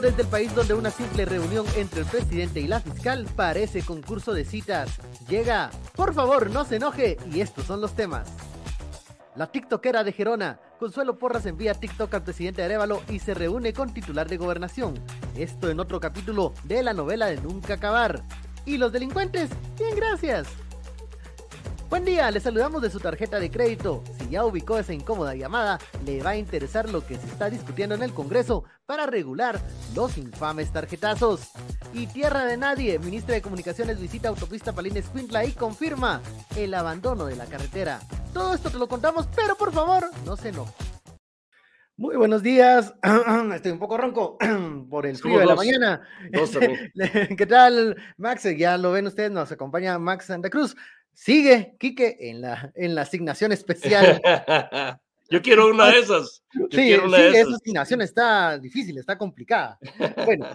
del país donde una simple reunión entre el presidente y la fiscal parece concurso de citas. Llega, por favor, no se enoje, y estos son los temas. La TikTokera de Gerona, Consuelo Porras envía TikTok al presidente Arevalo y se reúne con titular de gobernación. Esto en otro capítulo de la novela de Nunca Acabar. ¿Y los delincuentes? Bien, gracias. Buen día, le saludamos de su tarjeta de crédito. Si ya ubicó esa incómoda llamada, le va a interesar lo que se está discutiendo en el Congreso para regular los infames tarjetazos. Y tierra de nadie, ministra de Comunicaciones visita autopista Palines Quintla y confirma el abandono de la carretera. Todo esto te lo contamos, pero por favor, no se enoje. Muy buenos días. Estoy un poco ronco por el frío de la mañana. ¿Qué tal, Max? Ya lo ven ustedes, nos acompaña Max Santa Cruz. Sigue, Quique, en la, en la asignación especial. Yo quiero una de esas. sí, esa asignación está difícil, está complicada. Bueno,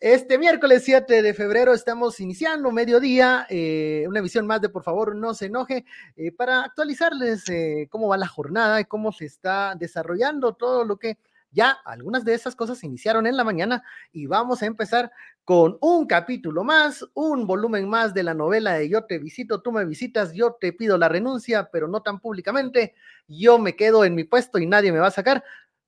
este miércoles 7 de febrero estamos iniciando mediodía, eh, una emisión más de Por favor no se enoje, eh, para actualizarles eh, cómo va la jornada y cómo se está desarrollando todo lo que ya algunas de esas cosas iniciaron en la mañana y vamos a empezar con un capítulo más, un volumen más de la novela de Yo te visito, tú me visitas, yo te pido la renuncia, pero no tan públicamente, yo me quedo en mi puesto y nadie me va a sacar.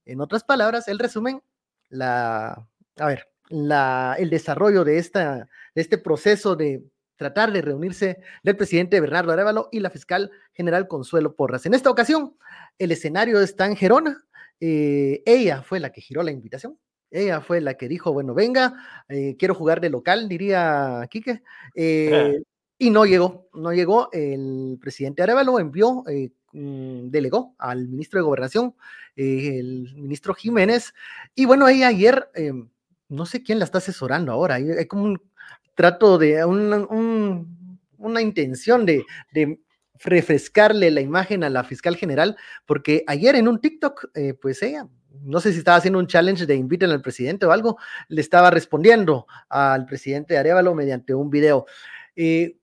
En otras palabras, el resumen, la, a ver, la, el desarrollo de, esta, de este proceso de tratar de reunirse del presidente Bernardo Arevalo y la fiscal general Consuelo Porras. En esta ocasión, el escenario está en Gerona, eh, ella fue la que giró la invitación. Ella fue la que dijo, bueno, venga, eh, quiero jugar de local, diría Quique. Eh, y no llegó, no llegó. El presidente Arevalo envió, mm, delegó al ministro de Gobernación, el ministro Jiménez. Y bueno, ella ayer, no sé quién la está asesorando ahora, hay, como un trato de, una intención de, de refrescarle la imagen a la fiscal general, porque ayer en un TikTok, eh, pues ella, no sé si estaba haciendo un challenge de inviten al presidente o algo, le estaba respondiendo al presidente Arevalo mediante un video. Eh,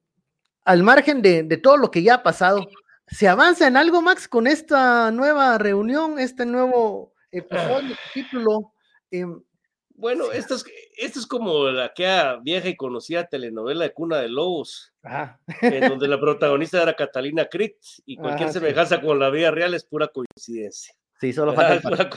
al margen de, todo lo que ya ha pasado, ¿se avanza en algo, Max, con esta nueva reunión, este nuevo episodio, título? Em, bueno, esto es, esto es como la que vieja y conocida telenovela de Cuna de Lobos, en donde la protagonista era Catalina Crit y cualquier semejanza con la vida real es pura coincidencia. Sí, solo falta.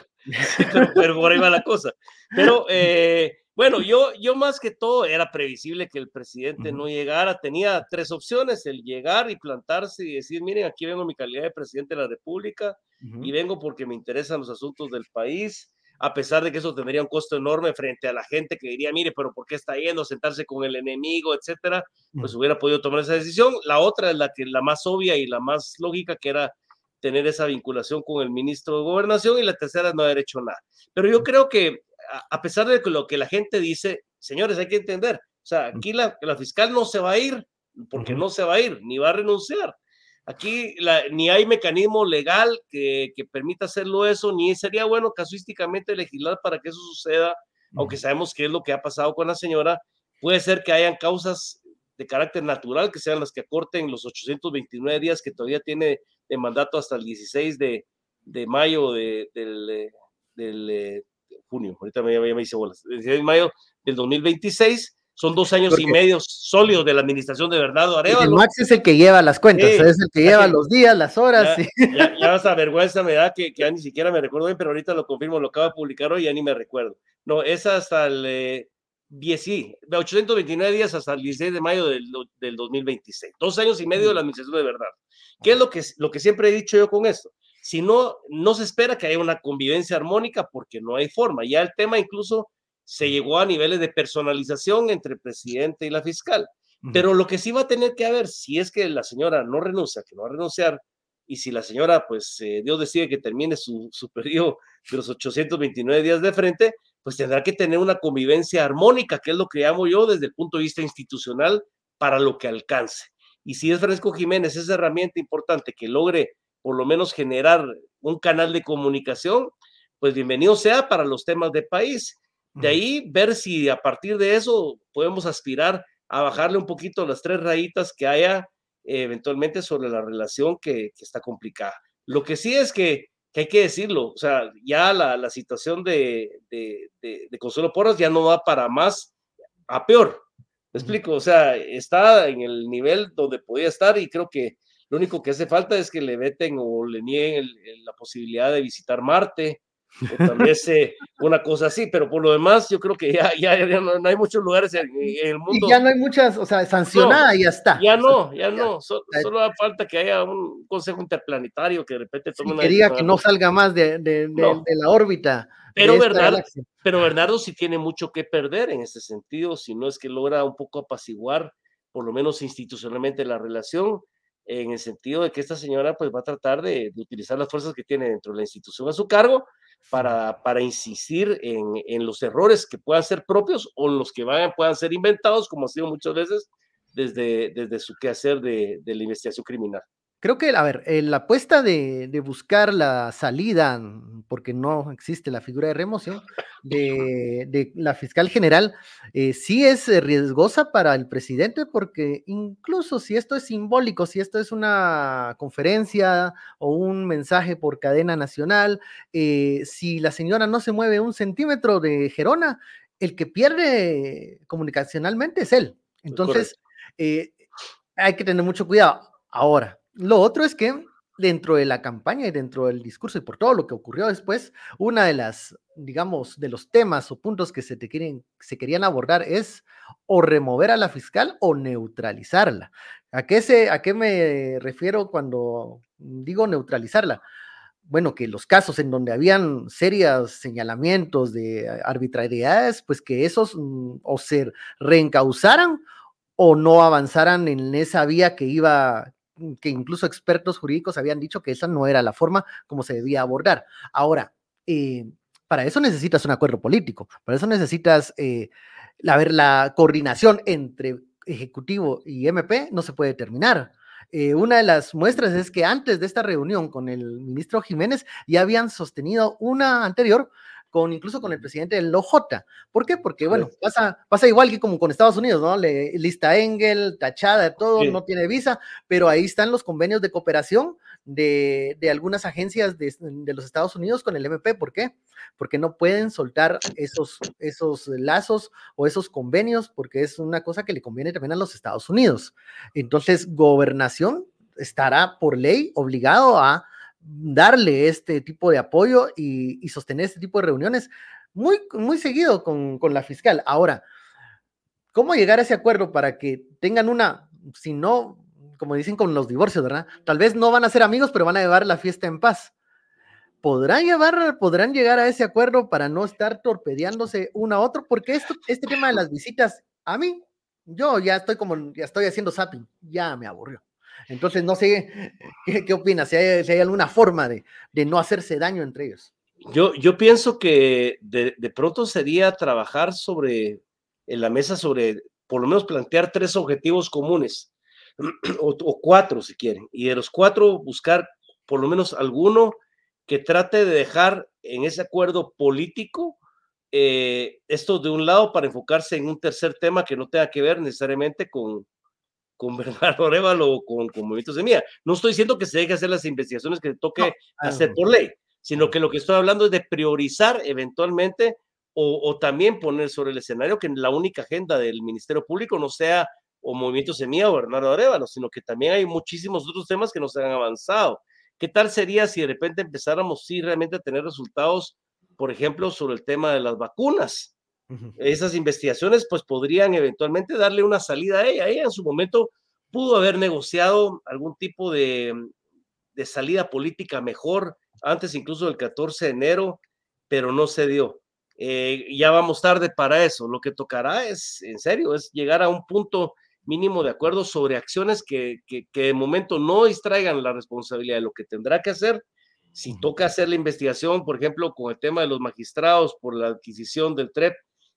pero, por ahí va la cosa. Pero eh, bueno, yo, yo más que todo era previsible que el presidente no llegara. Tenía tres opciones: el llegar y plantarse y decir, miren, aquí vengo mi calidad de presidente de la República y vengo porque me interesan los asuntos del país a pesar de que eso tendría un costo enorme frente a la gente que diría, mire, pero ¿por qué está yendo? Sentarse con el enemigo, etcétera, pues hubiera podido tomar esa decisión. La otra es la que la más obvia y la más lógica, que era tener esa vinculación con el ministro de Gobernación, y la tercera es no haber hecho nada. Pero yo creo que, a pesar de lo que la gente dice, señores, hay que entender, o sea, aquí la, la fiscal no se va a ir, porque no se va a ir, ni va a renunciar. Aquí ni hay mecanismo legal que, permita hacerlo eso, ni sería bueno casuísticamente legislar para que eso suceda, aunque sabemos que es lo que ha pasado con la señora. Puede ser que hayan causas de carácter natural, que sean las que acorten los 829 días que todavía tiene de mandato hasta el 16 de, mayo de, del, del, eh, junio, ahorita me, me dice bolas, el 16 de mayo del 2026 son dos años y medio sólidos de la administración de Bernardo Arevalo. Max es el que lleva las cuentas, es el que lleva los días, las horas. Ya, ya, hasta vergüenza me da que, ya ni siquiera me recuerdo bien, pero ahorita lo confirmo, lo acaba de publicar hoy, ya ni me recuerdo. No, es hasta el eh, 10, sí, 829 días hasta el 16 de mayo del, del 2026. Dos años y medio de la administración de Bernardo. ¿Qué es lo que, lo que siempre he dicho yo con esto? Si no, no se espera que haya una convivencia armónica porque no hay forma. Ya el tema incluso se llegó a niveles de personalización entre el presidente y la fiscal. Pero lo que sí va a tener que haber, si es que la señora no renuncia, que no va a renunciar, y si la señora, pues eh, Dios decide que termine su, su periodo de los 829 días de frente, pues tendrá que tener una convivencia armónica, que es lo que llamo yo desde el punto de vista institucional, para lo que alcance. Y si es Francisco Jiménez esa herramienta importante que logre por lo menos generar un canal de comunicación, pues bienvenido sea para los temas de país. De ahí ver si a partir de eso podemos aspirar a bajarle un poquito las tres rayitas que haya eventualmente sobre la relación que, está complicada. Lo que sí es que que hay que decirlo, o sea, ya la, la situación de, de, de, Consuelo Porras ya no va para más a peor. ¿Me explico? O sea, está en el nivel donde podía estar y creo que lo único que hace falta es que le veten o le nieguen la posibilidad de visitar Marte también sea una cosa así, pero por lo demás yo creo que ya, ya, no, hay muchos lugares en, el mundo. Y ya no hay muchas, o sea, sancionada y ya está. Ya no, ya no, solo da falta que haya un consejo interplanetario que de repente tome una que que no salga más de, de, de, la órbita. Pero Bernardo, pero Bernardo sí tiene mucho que perder en ese sentido, si no es que logra un poco apaciguar, por lo menos institucionalmente, la relación en el sentido de que esta señora pues va a tratar de, de, utilizar las fuerzas que tiene dentro de la institución a su cargo para, para insistir en, en, los errores que puedan ser propios o los que puedan ser inventados, como ha sido muchas veces desde, desde su quehacer de, de la investigación criminal. Creo que, a ver, la apuesta de, buscar la salida, porque no existe la figura de remoción, de, la fiscal general, eh, sí es riesgosa para el presidente, porque incluso si esto es simbólico, si esto es una conferencia o un mensaje por cadena nacional, eh, si la señora no se mueve un centímetro de Gerona, el que pierde comunicacionalmente es él. Entonces, eh, hay que tener mucho cuidado. Ahora, lo otro es que dentro de la campaña y dentro del discurso y por todo lo que ocurrió después, una de las, digamos, de los temas o puntos que se, te quieren, se querían abordar es o remover a la fiscal o neutralizarla. ¿A qué, se, ¿A qué me refiero cuando digo neutralizarla? Bueno, que los casos en donde habían serios señalamientos de arbitrariedades, pues que esos mm, o se reencausaran o no avanzaran en esa vía que iba, que incluso expertos jurídicos habían dicho que esa no era la forma como se debía abordar. Ahora, eh, para eso necesitas un acuerdo político, para eso necesitas eh, la, ver, la coordinación entre Ejecutivo y MP no se puede terminar. Eh, una de las muestras es que antes de esta reunión con el ministro Jiménez ya habían sostenido una anterior con incluso con el presidente del OJ. ¿Por qué? Porque, bueno, pasa, pasa igual que como con Estados Unidos, ¿no? Le, lista Engel, tachada, de todo, no tiene visa, pero ahí están los convenios de cooperación de, algunas agencias de, los Estados Unidos con el MP. ¿Por qué? Porque no pueden soltar esos, esos lazos o esos convenios, porque es una cosa que le conviene también a los Estados Unidos. Entonces, gobernación estará por ley obligado a darle este tipo de apoyo y, sostener este tipo de reuniones muy, muy seguido con, la fiscal. Ahora, ¿cómo llegar a ese acuerdo para que tengan una, si no, como dicen con los divorcios, ¿verdad? Tal vez no van a ser amigos, pero van a llevar la fiesta en paz. ¿Podrán llevar, podrán llegar a ese acuerdo para no estar torpedeándose uno a otro? Porque esto, este tema de las visitas, a mí, yo ya estoy como, ya estoy haciendo zapping, ya me aburrió. Entonces, no sé qué, opinas, si hay, alguna forma de, no hacerse daño entre ellos. Yo, yo pienso que de, pronto sería trabajar sobre, en la mesa, sobre, por lo menos plantear tres objetivos comunes, o, cuatro si quieren, y de los cuatro buscar por lo menos alguno que trate de dejar en ese acuerdo político eh, esto de un lado para enfocarse en un tercer tema que no tenga que ver necesariamente con, con Bernardo Arevalo o con, con Movimientos de Mía. No estoy diciendo que se deje hacer las investigaciones que toque hacer por ley, sino que lo que estoy hablando es de priorizar eventualmente o, también poner sobre el escenario que la única agenda del Ministerio Público no sea o Movimiento Semilla o Bernardo Arevalo, sino que también hay muchísimos otros temas que nos han avanzado. ¿Qué tal sería si de repente empezáramos sí realmente a tener resultados, por ejemplo, sobre el tema de las vacunas? Esas investigaciones pues podrían eventualmente darle una salida a ella. Ella en su momento pudo haber negociado algún tipo de, de salida política mejor antes incluso del 14 de enero, pero no se dio. Eh, ya vamos tarde para eso. Lo que tocará es, en serio, es llegar a un punto mínimo de acuerdo sobre acciones que, que, que, de momento no distraigan la responsabilidad de lo que tendrá que hacer. Si toca hacer la investigación, por ejemplo, con el tema de los magistrados por la adquisición del TREP,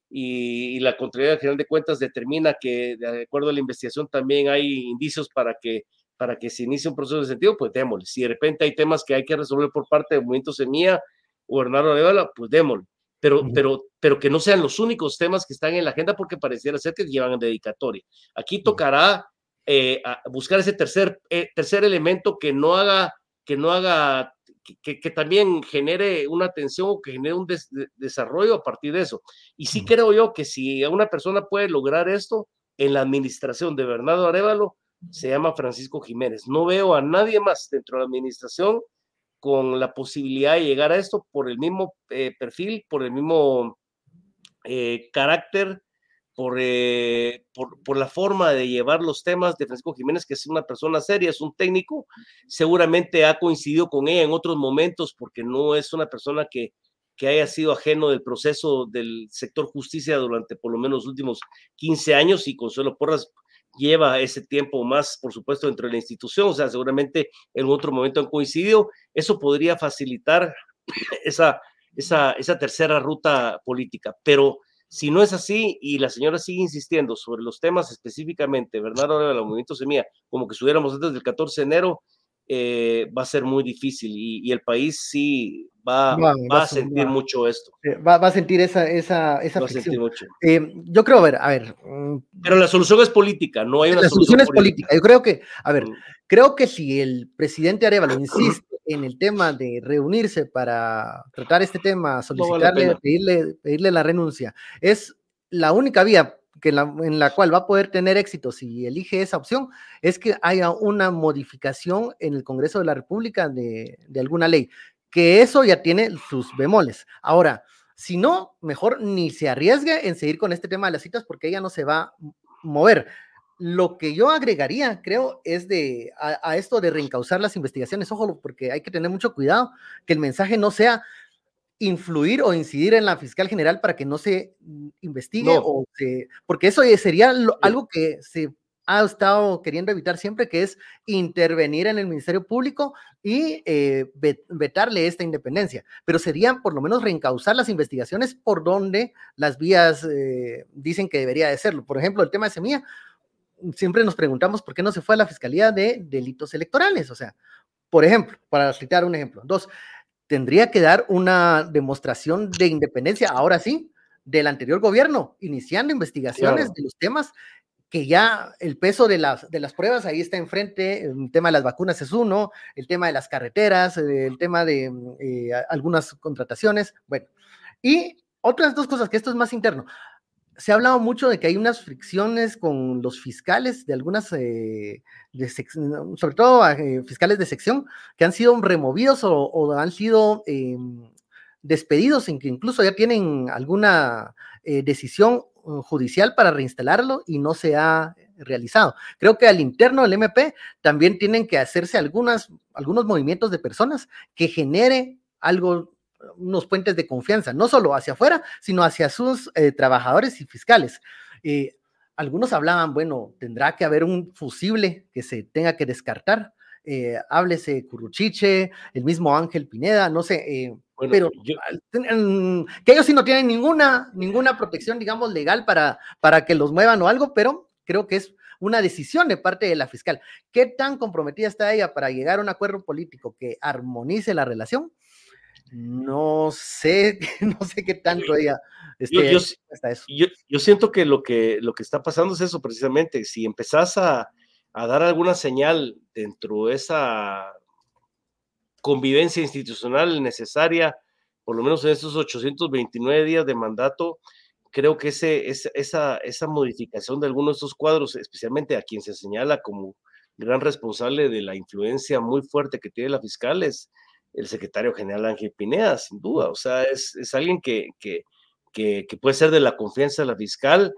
y, la Contraloría General de Cuentas determina que de acuerdo a la investigación también hay indicios para que para que se inicie un proceso de sentido, pues démosle. Si de repente hay temas que hay que resolver por parte del Movimiento Semilla o Bernardo Arevalo, pues démosle. Pero, pero, pero que no sean los únicos temas que están en la agenda porque pareciera ser que llevan dedicatoria. Aquí tocará eh, buscar ese tercer, eh, tercer elemento que no haga, que no haga que, también genere una atención o que genere un desarrollo a partir de eso. Y sí creo yo que si una persona puede lograr esto en la administración de Bernardo Arevalo, se llama Francisco Jiménez. No veo a nadie más dentro de la administración con la posibilidad de llegar a esto por el mismo eh, perfil, por el mismo eh, carácter, eh, por, por, la forma de llevar los temas de Francisco Jiménez, que es una persona seria, es un técnico, seguramente ha coincidido con ella en otros momentos porque no es una persona que, que haya sido ajeno del proceso del sector justicia durante por lo menos los últimos 15 años y Consuelo Porras lleva ese tiempo más, por supuesto, dentro de la institución, o sea, seguramente en otro momento han coincidido, eso podría facilitar esa, esa, esa tercera ruta política, pero si no es así y la señora sigue insistiendo sobre los temas específicamente, Bernardo del Movimiento Semilla, como que estuviéramos antes del 14 de enero, eh, va a ser muy difícil y, el país sí va, va, a sentir mucho esto. Va, a sentir esa, esa, esa eh, yo creo, a ver, a ver. Mm, Pero la solución es política, no hay una la solución. es política. Yo creo que, a ver, mm. creo que si el presidente Arevalo insiste en el tema de reunirse para tratar este tema, solicitarle, pedirle, pedirle la renuncia, es la única vía que en la, cual va a poder tener éxito si elige esa opción, es que haya una modificación en el Congreso de la República de, alguna ley, que eso ya tiene sus bemoles. Ahora, si no, mejor ni se arriesgue en seguir con este tema de las citas porque ella no se va a mover. Lo que yo agregaría, creo, es de a, a, esto de reencauzar las investigaciones. Ojo, porque hay que tener mucho cuidado que el mensaje no sea influir o incidir en la fiscal general para que no se investigue o se, porque eso sería algo que se ha estado queriendo evitar siempre, que es intervenir en el Ministerio Público y eh, vetarle esta independencia. Pero sería por lo menos reencauzar las investigaciones por donde las vías eh, dicen que debería de serlo. Por ejemplo, el tema de Semilla, siempre nos preguntamos por qué no se fue a la Fiscalía de Delitos Electorales. O sea, por ejemplo, para citar un ejemplo. Dos, tendría que dar una demostración de independencia, ahora sí, del anterior gobierno, iniciando investigaciones de los temas que ya el peso de las, de las pruebas ahí está enfrente, el tema de las vacunas es uno, el tema de las carreteras, el tema de eh, algunas contrataciones, bueno, y otras dos cosas, que esto es más interno se ha hablado mucho de que hay unas fricciones con los fiscales de algunas, eh, sobre todo eh, fiscales de sección, que han sido removidos o, han sido em, despedidos, que incluso ya tienen alguna eh, decisión judicial para reinstalarlo y no se ha realizado. Creo que al interno del MP también tienen que hacerse algunas, algunos movimientos de personas que genere algo unos puentes de confianza, no solo hacia afuera, sino hacia sus eh, trabajadores y fiscales. Eh, algunos hablaban, bueno, tendrá que haber un fusible que se tenga que descartar. Eh, háblese Curruchiche, el mismo Ángel Pineda, no sé, pero que ellos sí no tienen ninguna, ninguna protección, digamos, legal para, para que los muevan o algo, pero creo que es una decisión de parte de la fiscal. ¿Qué tan comprometida está ella para llegar a un acuerdo político que armonice la relación? No sé, no sé qué tanto ella este, yo, yo, siento que lo, que lo que está pasando es eso precisamente. Si empezás a, a dar alguna señal dentro de esa convivencia institucional necesaria, por lo menos en estos 829 días de mandato, creo que ese, esa, esa modificación de algunos de estos cuadros, especialmente a quien se señala como gran responsable de la influencia muy fuerte que tiene la fiscal, es, el secretario general Ángel Pineda, sin duda. O sea, es, alguien que, que, puede ser de la confianza de la fiscal.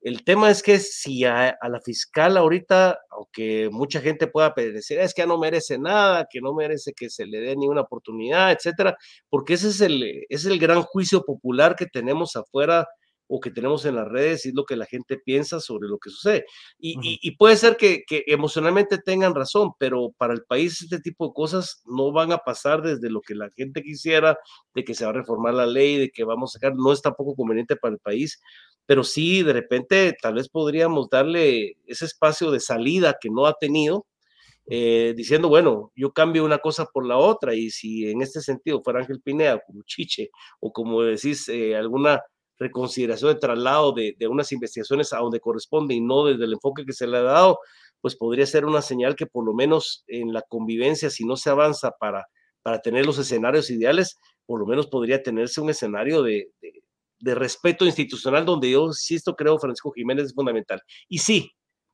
El tema es que si a, la fiscal ahorita, aunque mucha gente pueda decir, es que ya no merece nada, que no merece que se le dé ni una oportunidad, etcétera, porque ese es el, es el gran juicio popular que tenemos afuera o que tenemos en las redes y es lo que la gente piensa sobre lo que sucede. Y, puede ser que, emocionalmente tengan razón, pero para el país este tipo de cosas no van a pasar desde lo que la gente quisiera, de que se va a reformar la ley, de que vamos a sacar, no es tampoco conveniente para el país, pero sí, de repente, tal vez podríamos darle ese espacio de salida que no ha tenido. Eh, diciendo, bueno, yo cambio una cosa por la otra, y si en este sentido fuera Ángel Pineda, como Chiche, o como decís, eh, alguna reconsideración de traslado de, unas investigaciones a donde corresponde y no desde el enfoque que se le ha dado, pues podría ser una señal que por lo menos en la convivencia, si no se avanza para, para tener los escenarios ideales, por lo menos podría tenerse un escenario de, de, respeto institucional donde yo, insisto, creo Francisco Jiménez es fundamental. Y sí,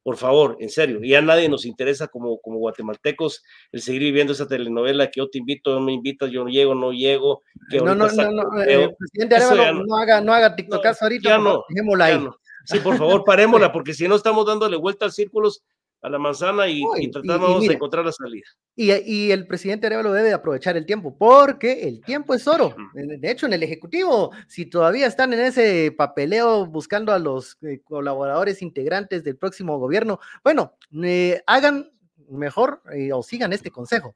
por favor, en serio, ya nadie nos interesa como, como guatemaltecos el seguir viviendo esa telenovela que yo te invito, no me invitas, yo no llego, no llego. Que no, no, no, no, eh, presidente Arevalo, no, haga, no haga TikTokazo ahorita, ya no, ahí. Sí, por favor, parémosla, porque si no estamos dándole vuelta a círculos a la manzana y, tratamos de encontrar la salida. Y, el presidente Arevalo debe aprovechar el tiempo, porque el tiempo es oro. De hecho, en el Ejecutivo, si todavía están en ese papeleo buscando a los eh, colaboradores integrantes del próximo gobierno, bueno, eh, hagan mejor eh, o sigan este consejo.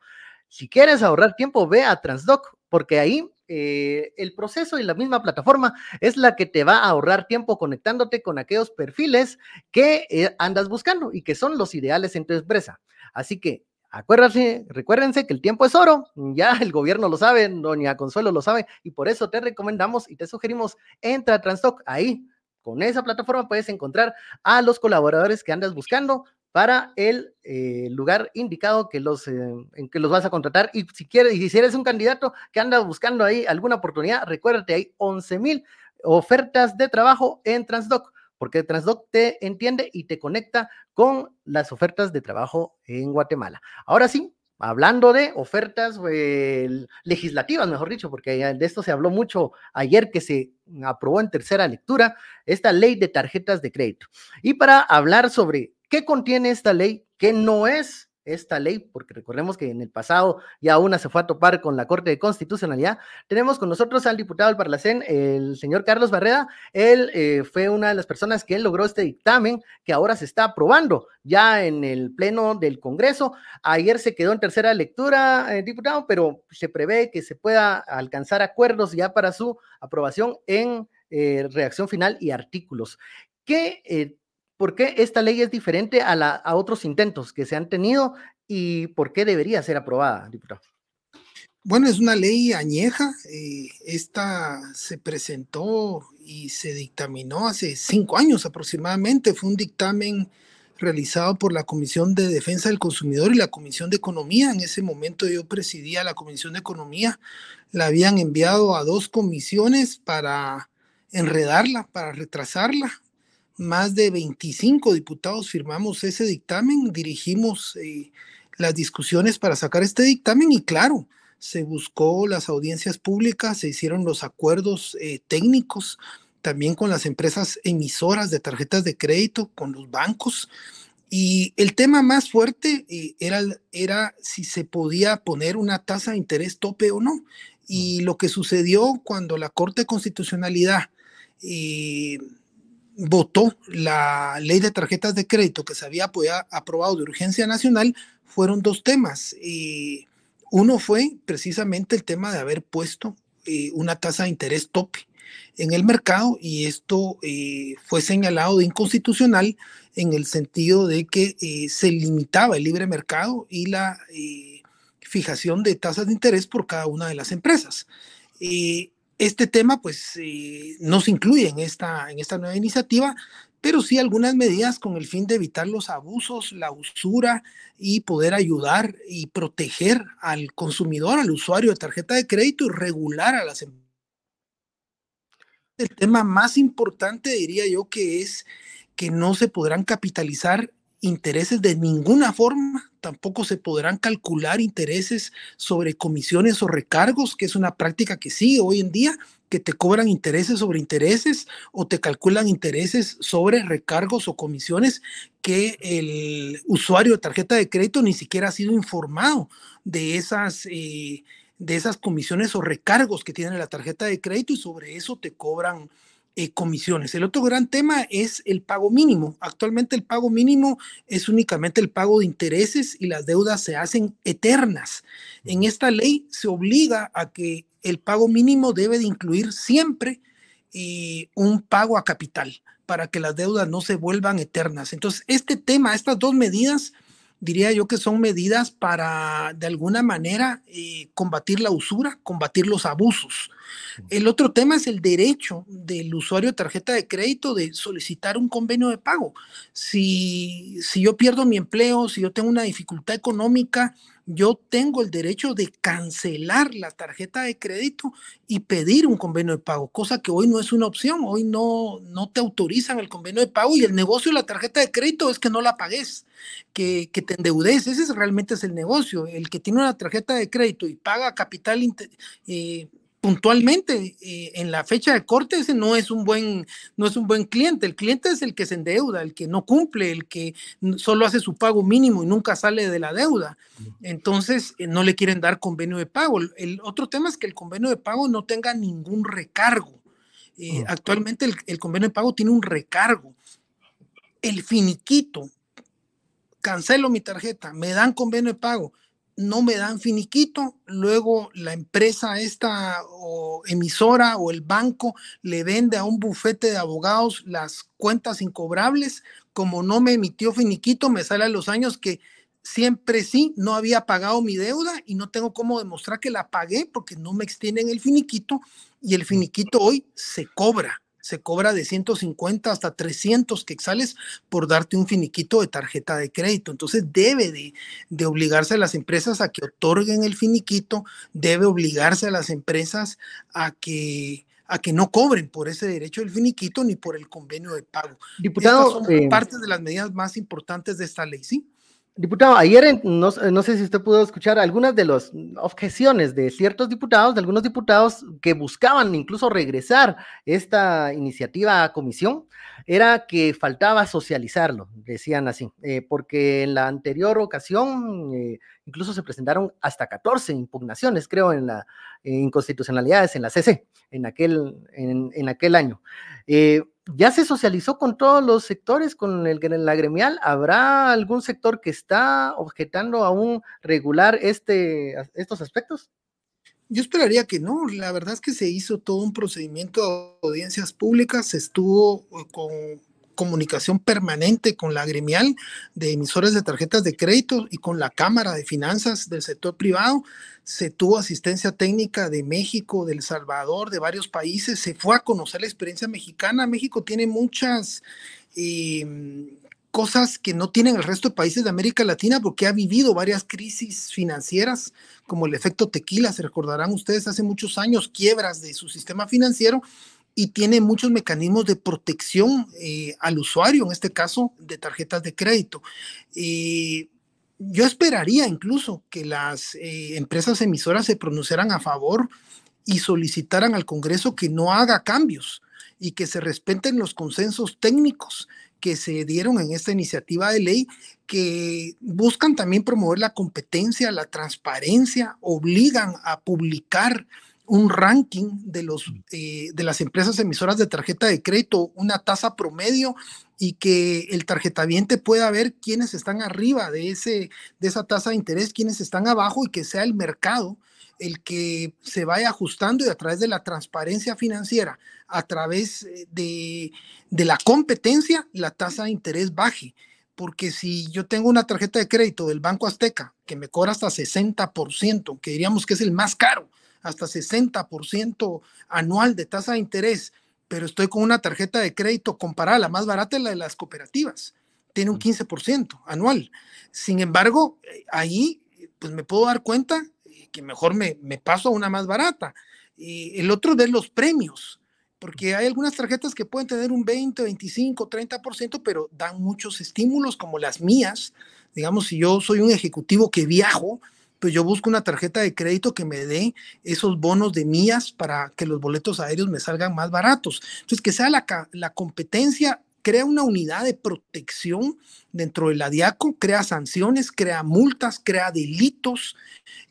Si quieres ahorrar tiempo, ve a Transdoc, porque ahí eh, el proceso y la misma plataforma es la que te va a ahorrar tiempo conectándote con aquellos perfiles que eh, andas buscando y que son los ideales en tu empresa. Así que acuérdense, recuérdense que el tiempo es oro, ya el gobierno lo sabe, doña Consuelo lo sabe, y por eso te recomendamos y te sugerimos, entra a Transdoc, ahí con esa plataforma puedes encontrar a los colaboradores que andas buscando, para el eh, lugar indicado que los, eh, en que los vas a contratar. Y si quieres, y si eres un candidato que anda buscando ahí alguna oportunidad, recuérdate, hay 11 mil ofertas de trabajo en Transdoc, porque Transdoc te entiende y te conecta con las ofertas de trabajo en Guatemala. Ahora sí, hablando de ofertas eh, legislativas, mejor dicho, porque de esto se habló mucho ayer que se aprobó en tercera lectura esta ley de tarjetas de crédito. Y para hablar sobre ¿Qué contiene esta ley? ¿Qué no es esta ley? Porque recordemos que en el pasado ya una se fue a topar con la Corte de Constitucionalidad. Tenemos con nosotros al diputado del Parlacén, el señor Carlos Barreda. Él eh, fue una de las personas que logró este dictamen que ahora se está aprobando ya en el Pleno del Congreso. Ayer se quedó en tercera lectura, eh, diputado, pero se prevé que se pueda alcanzar acuerdos ya para su aprobación en eh, reacción final y artículos. ¿Qué ¿Por qué esta ley es diferente a, la, a otros intentos que se han tenido y por qué debería ser aprobada, diputado? Bueno, es una ley añeja. Eh, esta se presentó y se dictaminó hace cinco años aproximadamente. Fue un dictamen realizado por la Comisión de Defensa del Consumidor y la Comisión de Economía. En ese momento yo presidía la Comisión de Economía. La habían enviado a dos comisiones para enredarla, para retrasarla más de 25 diputados firmamos ese dictamen, dirigimos eh, las discusiones para sacar este dictamen y claro, se buscó las audiencias públicas, se hicieron los acuerdos eh, técnicos también con las empresas emisoras de tarjetas de crédito, con los bancos. Y el tema más fuerte eh, era, era si se podía poner una tasa de interés tope o no. Y lo que sucedió cuando la Corte de Constitucionalidad votó la ley de tarjetas de crédito que se había aprobado de urgencia nacional fueron dos temas. y uno fue precisamente el tema de haber puesto eh, una tasa de interés tope en el mercado y esto eh, fue señalado de inconstitucional en el sentido de que eh, se limitaba el libre mercado y la fijación de tasas de interés por cada una de las empresas. Este tema pues eh, no se incluye en esta, en esta nueva iniciativa, pero sí algunas medidas con el fin de evitar los abusos, la usura y poder ayudar y proteger al consumidor, al usuario de tarjeta de crédito y regular a las empresas. El tema más importante diría yo que es que no se podrán capitalizar intereses de ninguna forma, tampoco se podrán calcular intereses sobre comisiones o recargos, que es una práctica que sigue hoy en día, que te cobran intereses sobre intereses o te calculan intereses sobre recargos o comisiones que el usuario de tarjeta de crédito ni siquiera ha sido informado de esas, eh, de esas comisiones o recargos que tiene la tarjeta de crédito y sobre eso te cobran eh, comisiones. El otro gran tema es el pago mínimo. Actualmente el pago mínimo es únicamente el pago de intereses y las deudas se hacen eternas. En esta ley se obliga a que el pago mínimo debe de incluir siempre eh, un pago a capital para que las deudas no se vuelvan eternas. Entonces, este tema, estas dos medidas, diría yo que son medidas para, de alguna manera, eh, combatir la usura, combatir los abusos. El otro tema es el derecho del usuario de tarjeta de crédito de solicitar un convenio de pago. Si, si yo pierdo mi empleo, si yo tengo una dificultad económica, yo tengo el derecho de cancelar la tarjeta de crédito y pedir un convenio de pago, cosa que hoy no es una opción, hoy no, no te autorizan el convenio de pago y el negocio de la tarjeta de crédito es que no la pagues, que, que te endeudes, ese es, realmente es el negocio, el que tiene una tarjeta de crédito y paga capital eh, puntualmente eh, en la fecha de corte ese no es un buen no es un buen cliente. El cliente es el que se endeuda el que no cumple el que solo hace su pago mínimo y nunca sale de la deuda. Entonces eh, no le quieren dar convenio de pago. El, otro tema es que el convenio de pago no tenga ningún recargo. Eh, actualmente el, el convenio de pago tiene un recargo. El finiquito cancelo mi tarjeta me dan convenio de pago no me dan finiquito, luego la empresa esta o emisora o el banco le vende a un bufete de abogados las cuentas incobrables, como no me emitió finiquito, me sale a los años que siempre sí, no había pagado mi deuda y no tengo cómo demostrar que la pagué porque no me extienden el finiquito y el finiquito hoy se cobra se cobra de 150 hasta 300 quexales por darte un finiquito de tarjeta de crédito. Entonces debe de, obligarse a las empresas a que otorguen el finiquito, debe obligarse a las empresas a que a que no cobren por ese derecho del finiquito ni por el convenio de pago. Diputado, son eh, parte de las medidas más importantes de esta ley, ¿sí? Diputado, ayer no, sé si usted pudo escuchar algunas de las objeciones de ciertos diputados, de algunos diputados que buscaban incluso regresar esta iniciativa a comisión, era que faltaba socializarlo, decían así, eh, porque en la anterior ocasión eh, incluso se presentaron hasta 14 impugnaciones, creo, en la inconstitucionalidades en la CC, en aquel, en, aquel año. Eh, ya se socializó con todos los sectores, con el, la gremial. ¿Habrá algún sector que está objetando aún regular este, estos aspectos? Yo esperaría que no. La verdad es que se hizo todo un procedimiento de audiencias públicas, se estuvo eh, con comunicación permanente con la gremial de emisores de tarjetas de crédito y con la Cámara de Finanzas del sector privado. Se tuvo asistencia técnica de México, de El Salvador, de varios países. Se fue a conocer la experiencia mexicana. México tiene muchas em, cosas que no tienen el resto de países de América Latina porque ha vivido varias crisis financieras, como el efecto tequila, se recordarán ustedes hace muchos años, quiebras de su sistema financiero y tiene muchos mecanismos de protección eh, al usuario, en este caso de tarjetas de crédito. Eh, yo esperaría incluso que las eh, empresas emisoras se pronunciaran a favor y solicitaran al Congreso que no haga cambios y que se respeten los consensos técnicos que se dieron en esta iniciativa de ley que buscan también promover la competencia, la transparencia, obligan a publicar un ranking de, los, eh, de las empresas emisoras de tarjeta de crédito, una tasa promedio y que el tarjetaviente pueda ver quiénes están arriba de, ese, de esa tasa de interés, quiénes están abajo y que sea el mercado el que se vaya ajustando y a través de la transparencia financiera, a través eh, de, de la competencia, la tasa de interés baje. Porque si yo tengo una tarjeta de crédito del Banco Azteca que me cobra hasta 60%, que diríamos que es el más caro, hasta 60% anual de tasa de interés, pero estoy con una tarjeta de crédito comparada, la más barata es la de las cooperativas, tiene un 15% anual. Sin embargo, ahí pues me puedo dar cuenta que mejor me, me paso a una más barata. Y el otro de los premios, porque hay algunas tarjetas que pueden tener un 20, 25, 30%, pero dan muchos estímulos como las mías. Digamos, si yo soy un ejecutivo que viajo, pues yo busco una tarjeta de crédito que me dé esos bonos de mías para que los boletos aéreos me salgan más baratos. Entonces, que sea la, la competencia crea una unidad de protección dentro del ADIACO, crea sanciones, crea multas, crea delitos,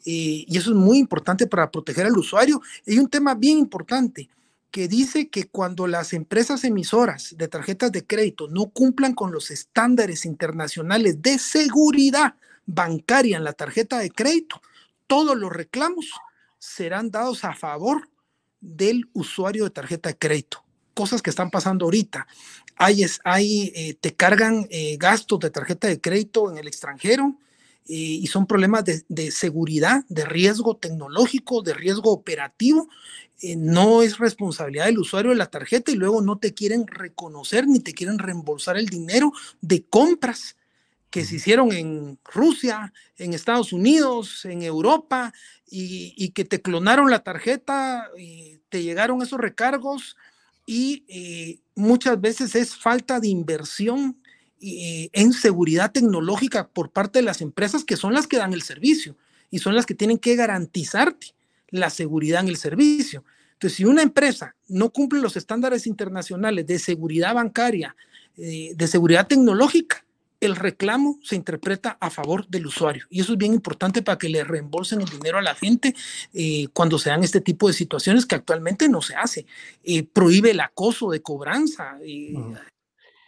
eh, y eso es muy importante para proteger al usuario. Hay un tema bien importante que dice que cuando las empresas emisoras de tarjetas de crédito no cumplan con los estándares internacionales de seguridad bancaria en la tarjeta de crédito, todos los reclamos serán dados a favor del usuario de tarjeta de crédito. Cosas que están pasando ahorita. Hay, eh, te cargan eh, gastos de tarjeta de crédito en el extranjero y son problemas de, seguridad, de riesgo tecnológico, de riesgo operativo. Eh, no es responsabilidad del usuario de la tarjeta y luego no te quieren reconocer ni te quieren reembolsar el dinero de compras que se hicieron en Rusia, en Estados Unidos, en Europa, y, que te clonaron la tarjeta, y te llegaron esos recargos, y eh, muchas veces es falta de inversión eh, en seguridad tecnológica por parte de las empresas que son las que dan el servicio y son las que tienen que garantizarte la seguridad en el servicio. Entonces, si una empresa no cumple los estándares internacionales de seguridad bancaria, eh, de seguridad tecnológica, el reclamo se interpreta a favor del usuario. Y eso es bien importante para que le reembolsen el dinero a la gente eh, cuando se dan este tipo de situaciones que actualmente no se hace. prohíbe el acoso de cobranza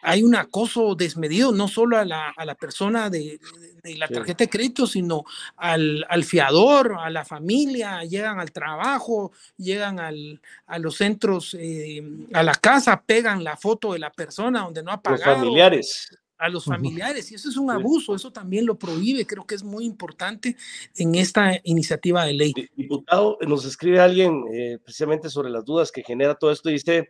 hay un acoso desmedido, no solo a la, a la persona de, de, la tarjeta de crédito, sino al, al, fiador, a la familia, llegan al trabajo, llegan al, a los centros, eh, a la casa, pegan la foto de la persona donde no ha pagado. Los familiares. A los familiares, y eso es un abuso, eso también lo prohíbe, creo que es muy importante en esta iniciativa de ley. Diputado, nos escribe alguien eh, precisamente sobre las dudas que genera todo esto, dice,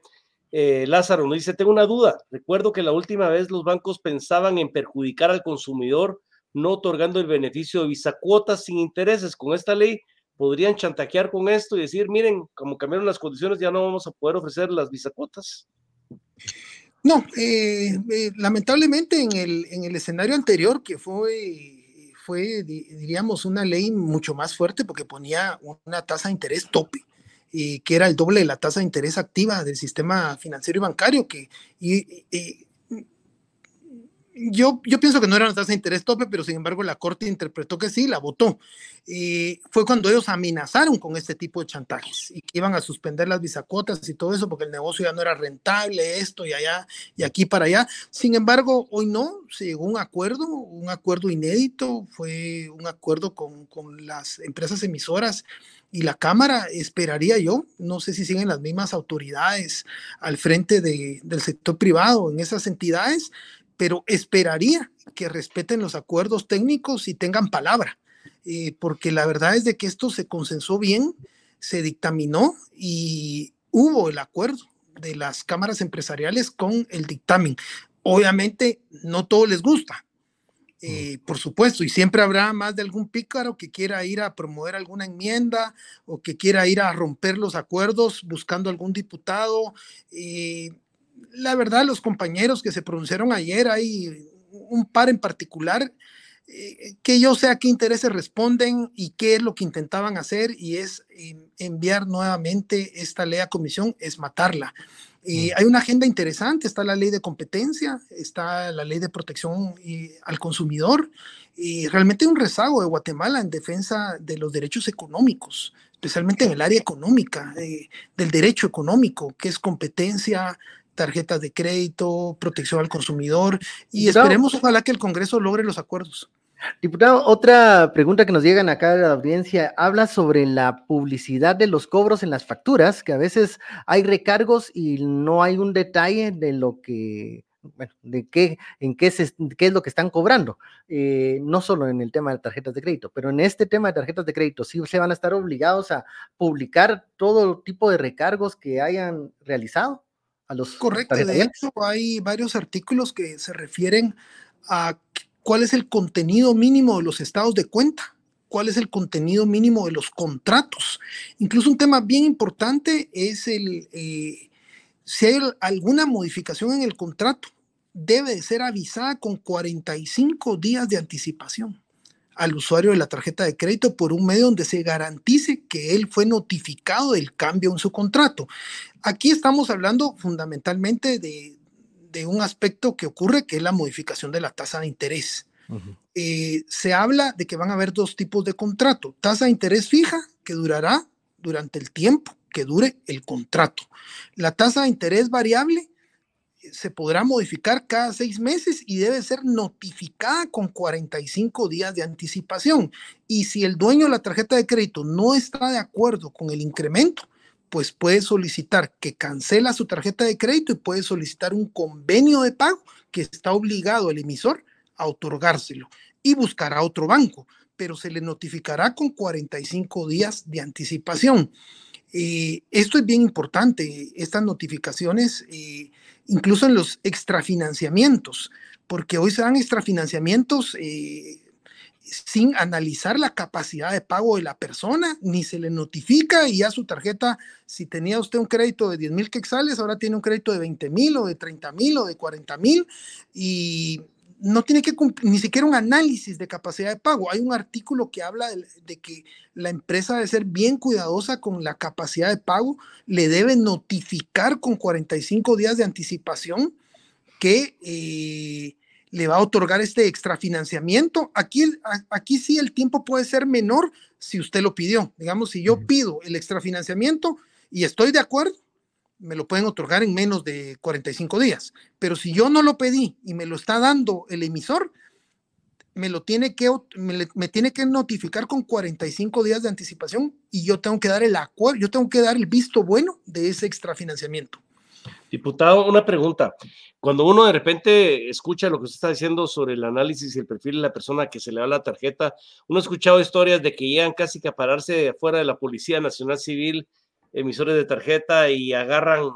eh, Lázaro nos dice, tengo una duda. Recuerdo que la última vez los bancos pensaban en perjudicar al consumidor no otorgando el beneficio de bisacuotas sin intereses. Con esta ley podrían chantajear con esto y decir, miren, como cambiaron las condiciones, ya no vamos a poder ofrecer las bisacuotas. No, eh, eh, lamentablemente en el, en el escenario anterior, que fue, fue, diríamos, una ley mucho más fuerte porque ponía una tasa de interés tope y que era el doble de la tasa de interés activa del sistema financiero y bancario, que y, yo, yo pienso que no era una tasa de interés tope, pero sin embargo la Corte interpretó que sí, la votó. Y fue cuando ellos amenazaron con este tipo de chantajes y que iban a suspender las bisacuotas y todo eso porque el negocio ya no era rentable, esto y allá y aquí para allá. Sin embargo, hoy no, se un acuerdo, un acuerdo inédito, fue un acuerdo con, con las empresas emisoras y la Cámara, esperaría yo, no sé si siguen las mismas autoridades al frente de, del sector privado en esas entidades, pero esperaría que respeten los acuerdos técnicos y tengan palabra, eh, porque la verdad es de que esto se consensó bien, se dictaminó y hubo el acuerdo de las cámaras empresariales con el dictamen. Obviamente no todo les gusta, eh, por supuesto, y siempre habrá más de algún pícaro que quiera ir a promover alguna enmienda o que quiera ir a romper los acuerdos buscando algún diputado. Eh, la verdad, los compañeros que se pronunciaron ayer, hay un par en particular eh, que yo sé a qué intereses responden y qué es lo que intentaban hacer y es enviar nuevamente esta ley a comisión, es matarla. Y hay una agenda interesante, está la ley de competencia, está la ley de protección al consumidor, y realmente un rezago de Guatemala en defensa de los derechos económicos, especialmente en el área económica, eh, del derecho económico, que es competencia, tarjetas de crédito, protección al consumidor, y esperemos ojalá que el Congreso logre los acuerdos. Diputado, otra pregunta que nos llegan acá de la audiencia habla sobre la publicidad de los cobros en las facturas, que a veces hay recargos y no hay un detalle de lo que, bueno, de qué, en qué, qué es lo que están cobrando. Eh, no solo en el tema de tarjetas de crédito, pero en este tema de tarjetas de crédito sí se van a estar obligados a publicar todo tipo de recargos que hayan realizado a los. Correcto, de hecho hay varios artículos que se refieren a cuál es el contenido mínimo de los estados de cuenta, cuál es el contenido mínimo de los contratos. Incluso un tema bien importante es el, eh, si hay alguna modificación en el contrato, debe de ser avisada con 45 días de anticipación al usuario de la tarjeta de crédito por un medio donde se garantice que él fue notificado del cambio en su contrato. Aquí estamos hablando fundamentalmente de, de un aspecto que ocurre, que es la modificación de la tasa de interés. Eh, se habla de que van a haber dos tipos de contrato, tasa de interés fija, que durará durante el tiempo que dure el contrato. La tasa de interés variable se podrá modificar cada seis meses y debe ser notificada con 45 días de anticipación. Y si el dueño de la tarjeta de crédito no está de acuerdo con el incremento, pues puede solicitar que cancela su tarjeta de crédito y puede solicitar un convenio de pago que está obligado el emisor a otorgárselo. y buscará otro banco, pero se le notificará con 45 días de anticipación. Eh, esto es bien importante, estas notificaciones, eh, incluso en los extrafinanciamientos, porque hoy se dan extrafinanciamientos eh, sin analizar la capacidad de pago de la persona, ni se le notifica y ya su tarjeta, si tenía usted un crédito de 10 mil quexales, ahora tiene un crédito de 20 mil o de 30 mil o de 40 mil y no tiene que cumplir ni siquiera un análisis de capacidad de pago. Hay un artículo que habla de, que la empresa debe ser bien cuidadosa con la capacidad de pago, le debe notificar con 45 días de anticipación que eh, le va a otorgar este extrafinanciamiento. Aquí, aquí sí el tiempo puede ser menor si usted lo pidió. Digamos, si yo pido el extrafinanciamiento y estoy de acuerdo, me lo pueden otorgar en menos de 45 días. Pero si yo no lo pedí y me lo está dando el emisor, me lo tiene que me, tiene que notificar con 45 días de anticipación y yo tengo que dar el acuerdo, yo tengo que dar el visto bueno de ese extrafinanciamiento. Diputado, una pregunta. Cuando uno de repente escucha lo que usted está diciendo sobre el análisis y el perfil de la persona que se le da la tarjeta, uno ha escuchado historias de que llegan casi a pararse afuera de la Policía Nacional Civil emisores de tarjeta y agarran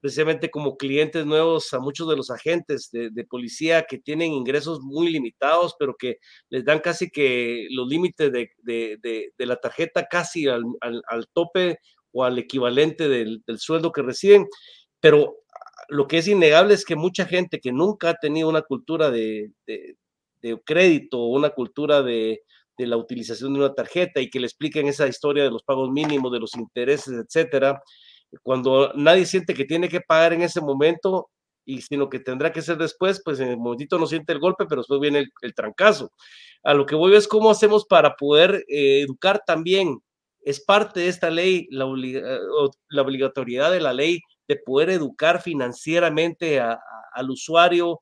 precisamente como clientes nuevos a muchos de los agentes de, policía que tienen ingresos muy limitados, pero que les dan casi que los límites de, de, la tarjeta casi al, al, tope o al equivalente del, del, sueldo que reciben. Pero lo que es innegable es que mucha gente que nunca ha tenido una cultura de, crédito o una cultura de, de la utilización de una tarjeta y que le expliquen esa historia de los pagos mínimos, de los intereses, etcétera, cuando nadie siente que tiene que pagar en ese momento y sino que tendrá que ser después, pues en el momentito no siente el golpe, pero después viene el, trancazo. A lo que voy es cómo hacemos para poder eh, educar también. Es parte de esta ley la, la, obligatoriedad de la ley de poder educar financieramente al usuario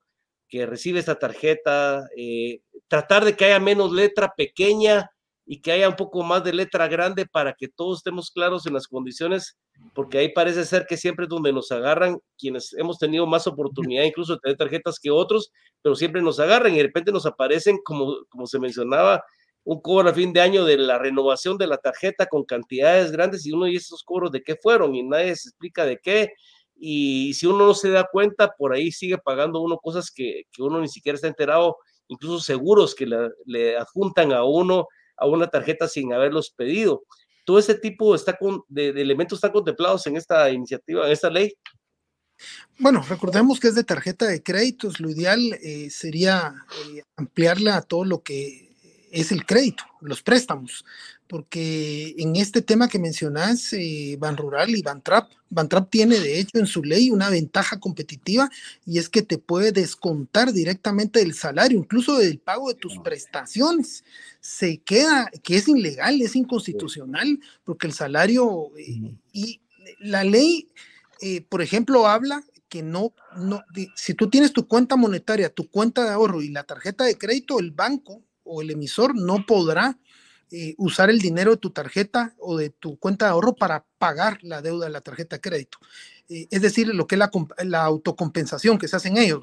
que recibe esta tarjeta, eh, tratar de que haya menos letra pequeña y que haya un poco más de letra grande para que todos estemos claros en las condiciones, porque ahí parece ser que siempre es donde nos agarran quienes hemos tenido más oportunidad incluso de tener tarjetas que otros, pero siempre nos agarran y de repente nos aparecen, como, como se mencionaba, un cobro a fin de año de la renovación de la tarjeta con cantidades grandes y uno dice esos cobros de qué fueron y nadie se explica de qué y si uno no se da cuenta, por ahí sigue pagando uno cosas que, que uno ni siquiera está enterado, incluso seguros que le adjuntan a uno a una tarjeta sin haberlos pedido. Todo ese tipo está de, elementos están contemplados en esta iniciativa, en esta ley. Bueno, recordemos que es de tarjeta de créditos. Lo ideal eh, sería eh, ampliarla a todo lo que es el crédito, los préstamos porque en este tema que mencionas, eh, Ban Rural y Bantrap, Bantrap tiene de hecho en su ley una ventaja competitiva y es que te puede descontar directamente del salario, incluso del pago de tus prestaciones. Se queda, que es ilegal, es inconstitucional, porque el salario eh, y la ley, eh, por ejemplo, habla que no, no, si tú tienes tu cuenta monetaria, tu cuenta de ahorro y la tarjeta de crédito, el banco o el emisor no podrá eh, usar el dinero de tu tarjeta o de tu cuenta de ahorro para pagar la deuda de la tarjeta de crédito. Eh, es decir, lo que es la, autocompensación que se hacen ellos.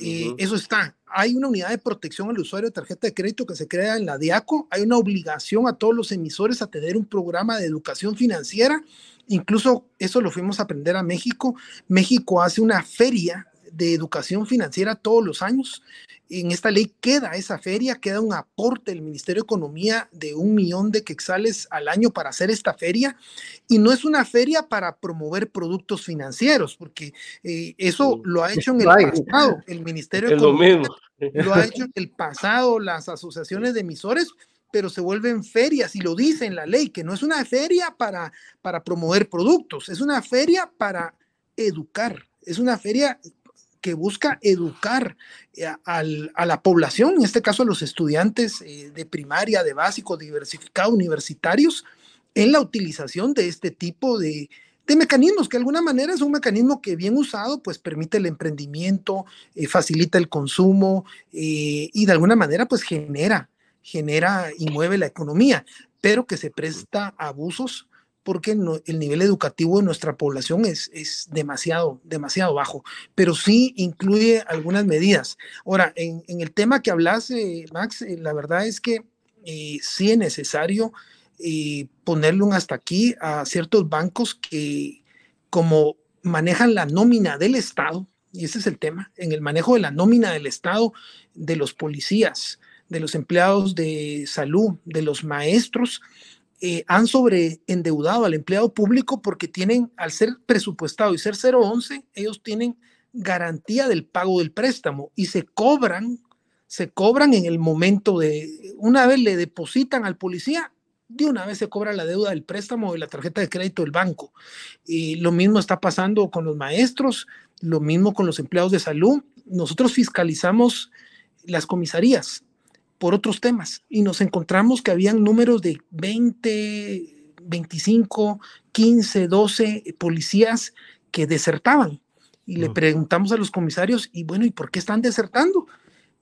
Eh, eso está. Hay una unidad de protección al usuario de tarjeta de crédito que se crea en la DIACO. Hay una obligación a todos los emisores a tener un programa de educación financiera. Incluso eso lo fuimos a aprender a México. México hace una feria de educación financiera todos los años en esta ley queda esa feria, queda un aporte del Ministerio de Economía de un millón de quexales al año para hacer esta feria. Y no es una feria para promover productos financieros, porque eh, eso lo ha hecho en el pasado el Ministerio de Economía. Lo, ha hecho en el pasado las asociaciones de emisores, pero se vuelven ferias y lo dice en la ley, que no es una feria para, para promover productos, es una feria para educar. Es una feria que busca educar eh, a la población, en este caso a los estudiantes eh, de primaria, de básico, diversificado, universitarios, en la utilización de este tipo de, mecanismos, que de alguna manera es un mecanismo que bien usado, pues permite el emprendimiento, eh, facilita el consumo y de alguna manera pues genera, genera y mueve la economía, pero que se presta a abusos porque el nivel educativo de nuestra población es, es demasiado, demasiado bajo, pero sí incluye algunas medidas. Ahora, en, el tema que hablas, eh, Max, eh, la verdad es que eh, sí es necesario ponerle un hasta aquí a ciertos bancos que como manejan la nómina del Estado, y ese es el tema, en el manejo de la nómina del Estado, de los policías, de los empleados de salud, de los maestros, eh, han sobreendeudado al empleado público porque tienen, al ser presupuestado y ser 011, ellos tienen garantía del pago del préstamo y se cobran, se cobran en el momento de, una vez le depositan al policía, de una vez se cobra la deuda del préstamo de la tarjeta de crédito del banco. Y lo mismo está pasando con los maestros, lo mismo con los empleados de salud. Nosotros fiscalizamos las comisarías por otros temas y nos encontramos que habían números de 20, 25, 15, 12 policías que desertaban. Y le preguntamos a los comisarios, y bueno, ¿y por qué están desertando?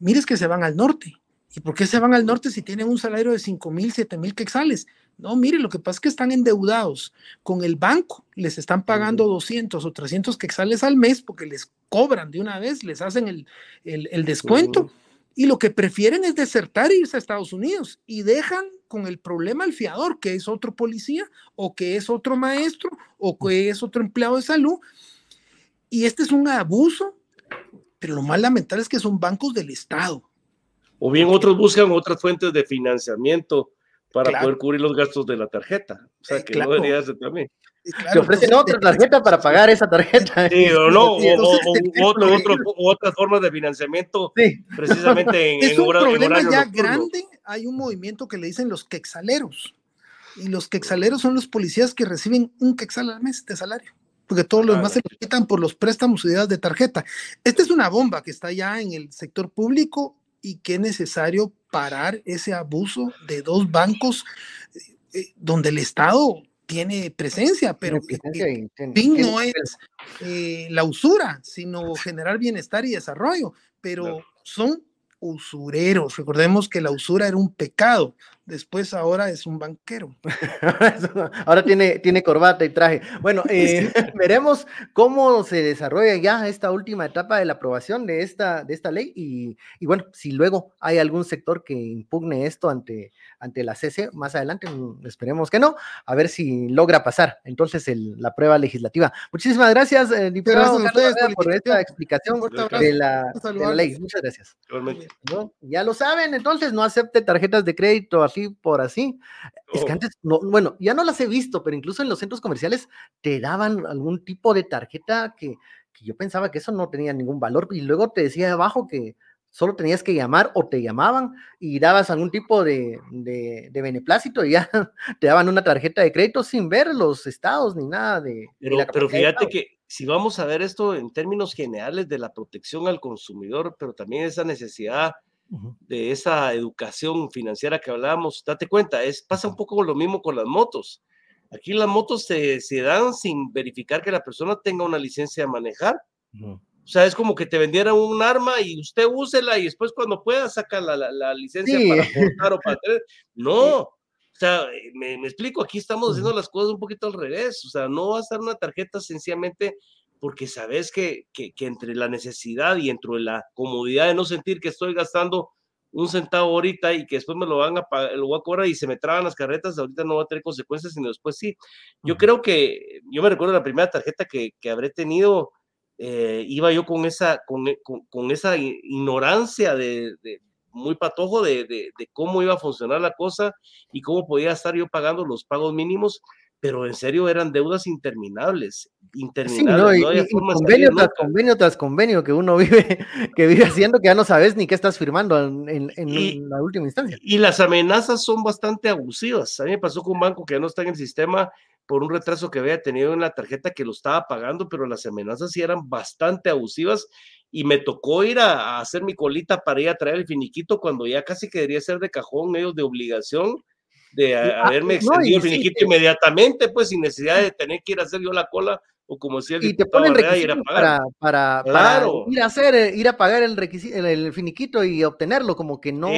Mires que se van al norte. ¿Y por qué se van al norte si tienen un salario de 5 mil, 7 mil quexales? No, mire, lo que pasa es que están endeudados con el banco, les están pagando 200 o 300 quexales al mes porque les cobran de una vez, les hacen el, el, descuento y lo que prefieren es desertar e irse a Estados Unidos y dejan con el problema al fiador, que es otro policía o que es otro maestro o que es otro empleado de salud. Y este es un abuso, pero lo más lamentable es que son bancos del Estado. O bien otros buscan otras fuentes de financiamiento para poder cubrir los gastos de la tarjeta. O sea, eh, que no debería ser también. Te ofrecen otra tarjeta para pagar esa tarjeta. Sí, o no, o, otras formas de financiamiento, precisamente en, es un problema ya grande. Hay un movimiento que le dicen los quexaleros. Y los quexaleros son los policías que reciben un quexal al mes de salario porque todos los demás se lo quitan por los préstamos y de tarjeta. Esta es una bomba que está ya en el sector público y que es necesario parar ese abuso de dos bancos eh, eh, donde el Estado tiene presencia, pero fin no es eh, la usura, sino generar bienestar y desarrollo, pero son usureros. Recordemos que la usura era un pecado, después ahora es un banquero. ahora tiene, tiene corbata y traje. Bueno, eh, veremos cómo se desarrolla ya esta última etapa de la aprobación de esta, de esta ley y, y bueno, si luego hay algún sector que impugne esto ante, ante la CC más adelante, mm, esperemos que no, a ver si logra pasar entonces la prueba legislativa. Muchísimas gracias, eh, diputado, por, esta explicación de la, ley. Muchas gracias. Ya lo saben, entonces no acepte tarjetas de crédito así por así. Es que oh. antes, no, bueno, ya no las he visto, pero incluso en los centros comerciales te daban algún tipo de tarjeta que, que yo pensaba que eso no tenía ningún valor y luego te decía abajo que solo tenías que llamar o te llamaban y dabas algún tipo de, de, beneplácito y ya te daban una tarjeta de crédito sin ver los estados ni nada de... Pero, fíjate que si vamos a ver esto en términos generales de la protección al consumidor, pero también esa necesidad de esa educación financiera que hablábamos, date cuenta, es, pasa un poco lo mismo con las motos. Aquí las motos se, se dan sin verificar que la persona tenga una licencia de manejar. O sea, es como que te vendieran un arma y usted úsela y después cuando pueda saca la, la, licencia para portar o para tener. No, o sea, eh, me, explico, aquí estamos haciendo las cosas un poquito al revés. O sea, no vas a dar una tarjeta sencillamente porque sabes que, que, que, entre la necesidad y entre la comodidad de no sentir que estoy gastando un centavo ahorita y que después me lo van a pagar, lo voy a cobrar y se me traban las carretas, ahorita no va a tener consecuencias, sino después sí. Yo creo que, yo me recuerdo la primera tarjeta que, que habré tenido, eh, iba yo con esa, con, e, con, esa ignorancia de, muy patojo de, de, cómo iba a funcionar la cosa y cómo podía estar yo pagando los pagos mínimos, pero en serio eran deudas interminables, interminables. convenio tras convenio tras convenio que uno vive, que vive haciendo que ya no sabes ni qué estás firmando en, en, la última instancia. Y las amenazas son bastante abusivas. A mí me pasó con un banco que ya no está en el sistema por un retraso que había tenido en la tarjeta que lo estaba pagando, pero las amenazas sí eran bastante abusivas y me tocó ir a, hacer mi colita para ir a traer el finiquito cuando ya casi que debería ser de cajón, ellos de obligación de ah, haberme extendido el finiquito inmediatamente, pues sin necesidad de tener que ir a hacer yo la cola o como decía el y te ponen ir a pagar. Para, para, ir a hacer, eh, ir a pagar el, el, finiquito y obtenerlo, como que no,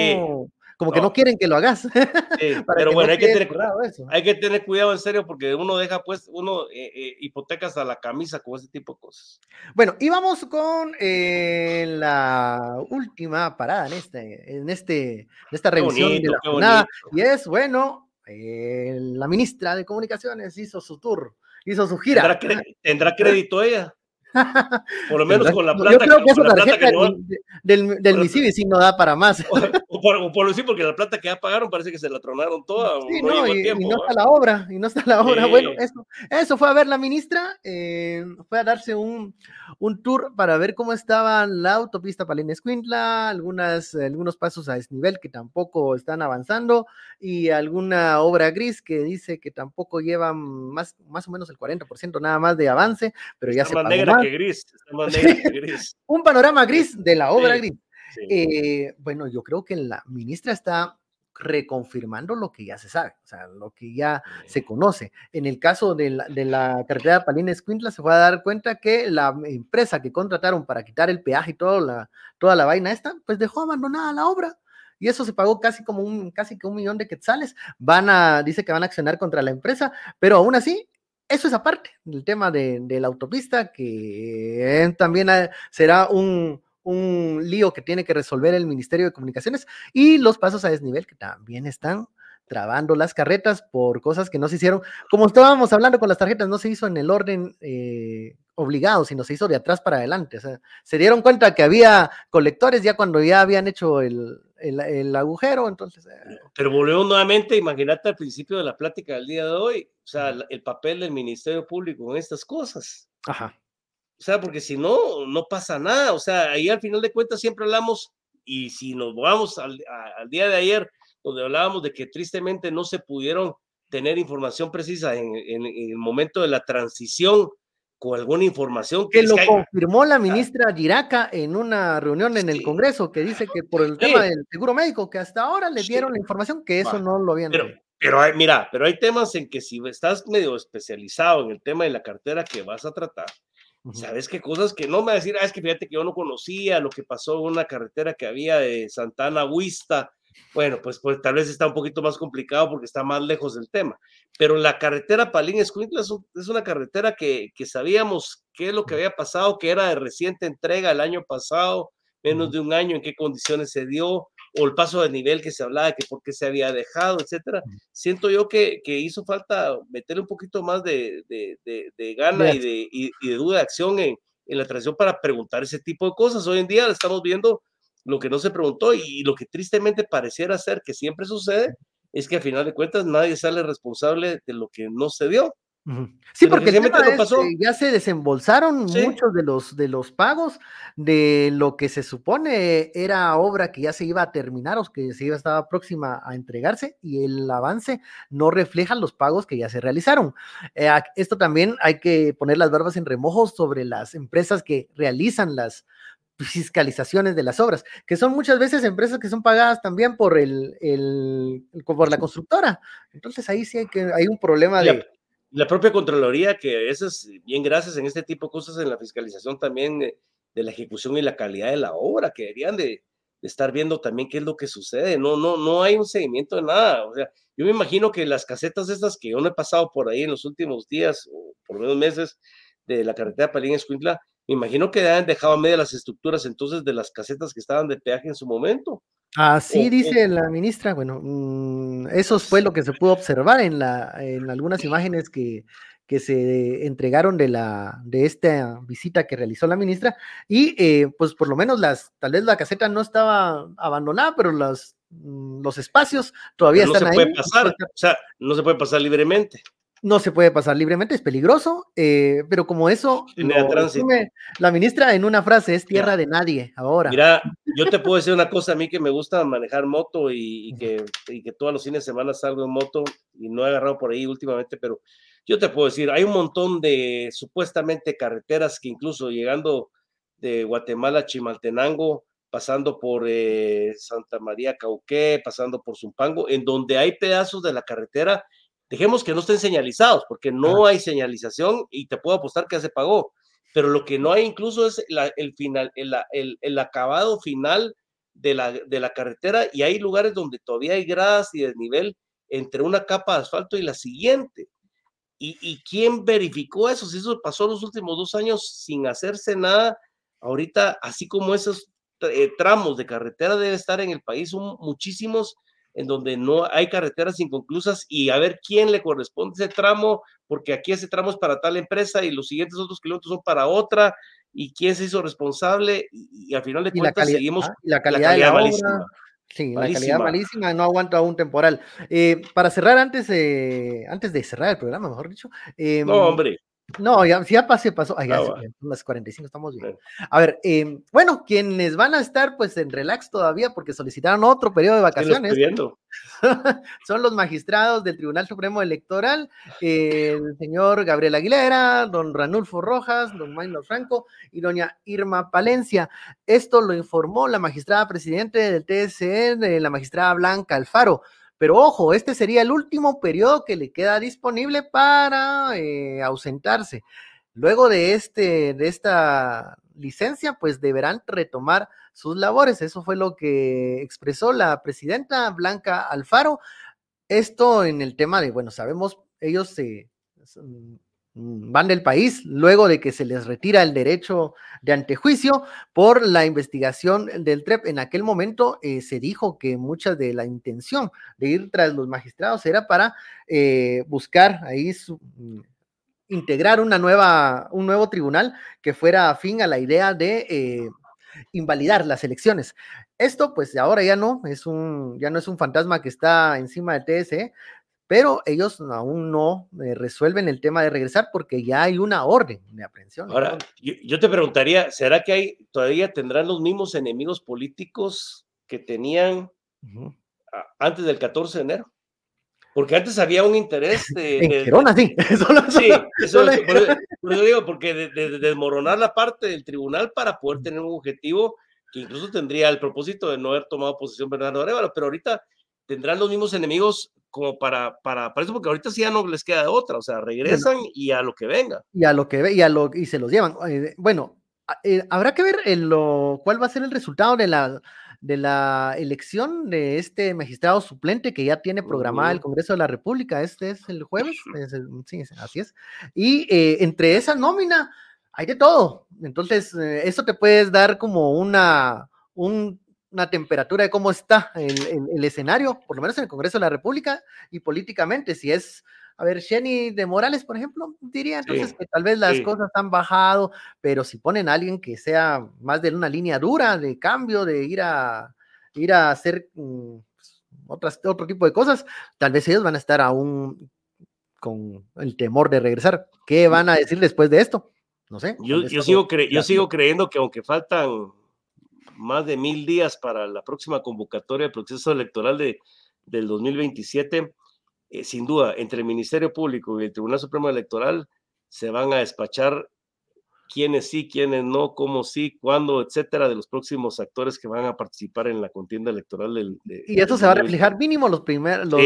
como que no quieren que lo hagas. pero bueno, hay, que tener, cuidado eso. hay que tener cuidado en serio porque uno deja, pues, uno eh, eh, hipotecas a la camisa con ese tipo de cosas. Bueno, y vamos con eh, la última parada en, este, en, este, en esta revisión de la jornada. Y es, bueno, la ministra de Comunicaciones hizo su tour, hizo su gira. ¿Tendrá crédito ella? Por lo menos con la plata, Yo creo que, la plata que no, del, del Misivi sí no da para más. O, por, por decir, porque la plata que ya pagaron parece que se la tronaron toda. Sí, no, y, no está la obra, y no está la obra. Bueno, eso, eso fue a ver la ministra, eh, fue a darse un, un, tour para ver cómo estaba la autopista Palena Escuintla, algunas, algunos pasos a desnivel que tampoco están avanzando, y alguna obra gris que dice que tampoco llevan más, más o menos el 40% nada más de avance, pero ya se pagó más gris, un panorama gris de la obra gris. Eh, bueno, yo creo que la ministra está reconfirmando lo que ya se sabe, o sea, lo que ya se conoce. En el caso de la, de la carretera Palina Escuintla, se fue a dar cuenta que la empresa que contrataron para quitar el peaje y toda la, toda la vaina esta, pues dejó abandonada la obra. Y eso se pagó casi como un, casi que un millón de quetzales. Van a, dice que van a accionar contra la empresa, pero aún así eso es aparte del tema de, la autopista, que también será un, lío que tiene que resolver el Ministerio de Comunicaciones y los pasos a desnivel que también están trabando las carretas por cosas que no se hicieron. Como estábamos hablando con las tarjetas, no se hizo en el orden eh, obligado, sino se hizo de atrás para adelante. O sea, se dieron cuenta que había colectores ya cuando ya habían hecho el, agujero, entonces... Eh, Pero volvemos nuevamente, imagínate al principio de la plática del día de hoy, sea, el papel del Ministerio Público en estas cosas. Ajá. O sea, porque si no, no pasa nada. O sea, ahí al final de cuentas siempre hablamos, y si nos vamos al, día de ayer, donde hablábamos de que tristemente no se pudieron tener información precisa en, en el momento de la transición con alguna información. Que, lo confirmó la ministra Giraca en una reunión en el Congreso, que dice que por el tema del seguro médico, que hasta ahora le dieron la información que eso no lo habían. Pero, pero hay, mira, pero hay temas en que si estás medio especializado en el tema de la cartera que vas a tratar, ¿Sabes qué cosas que no me va a decir? Ah, es que fíjate que yo no conocía lo que pasó en una carretera que había de Santana Huista bueno, pues, pues tal vez está un poquito más complicado porque está más lejos del tema. Pero la carretera Palín Escuintla es, una carretera que, que, sabíamos qué es lo que había pasado, que era de reciente entrega el año pasado, menos de un año, en qué condiciones se dio, o el paso de nivel que se hablaba, que por qué se había dejado, etcétera. Siento yo que, que hizo falta meterle un poquito más de, de, de, gana y de, y, de duda de acción en, en la transición para preguntar ese tipo de cosas. Hoy en día estamos viendo lo que no se preguntó y lo que tristemente pareciera ser que siempre sucede es que a final de cuentas nadie sale responsable de lo que no se dio. Sí, porque ya se desembolsaron muchos de los, de los pagos de lo que se supone era obra que ya se iba a terminar o que se iba estaba próxima a entregarse y el avance no refleja los pagos que ya se realizaron. Eh, esto también hay que poner las barbas en remojo sobre las empresas que realizan las, fiscalizaciones de las obras, que son muchas veces empresas que son pagadas también por el, el, por la constructora. Entonces ahí sí hay que hay un problema de la, propia contraloría que a veces bien gracias en este tipo de cosas en la fiscalización también de, la ejecución y la calidad de la obra que deberían de, estar viendo también qué es lo que sucede. No no no hay un seguimiento de nada. O sea, yo me imagino que las casetas estas que yo no he pasado por ahí en los últimos días o por menos meses de la carretera Palín Escuintla me imagino que han dejado a media las estructuras entonces de las casetas que estaban de peaje en su momento. Así dice la ministra, bueno, mm, eso fue lo que se pudo observar en, la, en algunas imágenes que, que se entregaron de, la, de esta visita que realizó la ministra. Y eh, pues por lo menos las, tal vez la caseta no estaba abandonada, pero los, mm, los espacios todavía están no se Puede pasar, o sea, no se puede pasar libremente no se puede pasar libremente, es peligroso, eh, pero como eso la ministra en una frase, es tierra de nadie ahora. Mira, yo te puedo decir una cosa, a mí que me gusta manejar moto y, que, que todos los fines de semana salgo en moto y no he agarrado por ahí últimamente, pero yo te puedo decir, hay un montón de supuestamente carreteras que incluso llegando de Guatemala a Chimaltenango, pasando por eh, Santa María Cauqué, pasando por Zumpango, en donde hay pedazos de la carretera Dejemos que no estén señalizados, porque no hay señalización y te puedo apostar que ya se pagó. Pero lo que no hay incluso es el final, el, el, acabado final de la, de la carretera y hay lugares donde todavía hay gradas y desnivel entre una capa de asfalto y la siguiente. ¿Y, y quién verificó eso? Si eso pasó los últimos dos años sin hacerse nada, ahorita, así como esos eh, tramos de carretera debe estar en el país, son muchísimos en donde no hay carreteras inconclusas y a ver quién le corresponde ese tramo, porque aquí ese tramo es para tal empresa y los siguientes otros kilómetros son para otra, y quién se hizo responsable, y, al final de cuentas seguimos ah, la calidad, de la malísima. Sí, la calidad malísima, no aguanta un temporal. Eh, para cerrar, antes de, antes de cerrar el programa, mejor dicho. Eh, no, hombre. No, ya, ya pasé, pasó. Ay, ya, ah, las 45 estamos bien. A ver, eh, bueno, quienes van a estar pues en relax todavía porque solicitaron otro periodo de vacaciones son los magistrados del Tribunal Supremo Electoral, el señor Gabriel Aguilera, don Ranulfo Rojas, don Maynor Franco y doña Irma Palencia. Esto lo informó la magistrada presidente del TSN, la magistrada Blanca Alfaro. Pero ojo, este sería el último periodo que le queda disponible para eh, ausentarse. Luego de, este, de esta licencia, pues deberán retomar sus labores. Eso fue lo que expresó la presidenta Blanca Alfaro. Esto en el tema de, bueno, sabemos, ellos se, van del país luego de que se les retira el derecho de antejuicio por la investigación del TREP. En aquel momento eh, se dijo que mucha de la intención de ir tras los magistrados era para eh, buscar ahí mm, integrar una nueva, un nuevo tribunal que fuera afín a la idea de eh, invalidar las elecciones. Esto, pues ahora ya no, es un, ya no es un fantasma que está encima del TSE, pero ellos aún no eh, resuelven el tema de regresar porque ya hay una orden de aprehensión. Ahora, yo, te preguntaría, ¿será que hay, todavía tendrán los mismos enemigos políticos que tenían antes del 14 de enero? Porque antes había un interés de... en Gerona, sí. sí, eso, por, eso digo, porque de, desmoronar la parte del tribunal para poder tener un objetivo que incluso tendría el propósito de no haber tomado posesión Bernardo Arevalo, pero ahorita tendrán los mismos enemigos como para, para, para eso, porque ahorita sí ya no les queda otra, o sea, regresan y a lo que venga. Y a lo que ve, y a lo, y se los llevan. Eh, bueno, eh, habrá que ver en lo, cuál va a ser el resultado de la, de la elección de este magistrado suplente que ya tiene programada el Congreso de la República. Este es el jueves, sí, así es. Y eh, entre esa nómina hay de todo. Entonces, eso te puedes dar como una, un una temperatura de cómo está el, escenario, por lo menos en el Congreso de la República y políticamente. Si es, a ver, Jenny de Morales, por ejemplo, diría entonces que tal vez las cosas han bajado, pero si ponen a alguien que sea más de una línea dura de cambio, de ir a ir a hacer mm, otras, otro tipo de cosas, tal vez ellos van a estar aún con el temor de regresar. ¿Qué van a decir después de esto? No sé. Yo, yo sigo, yo sigo creyendo que aunque faltan más de mil días para la próxima convocatoria del proceso electoral de, del 2027, eh, sin duda, entre el Ministerio Público y el Tribunal Supremo Electoral se van a despachar quiénes sí, quiénes no, cómo sí, cuándo, etcétera, de los próximos actores que van a participar en la contienda electoral del. y eso se va a reflejar mínimo los primeros, los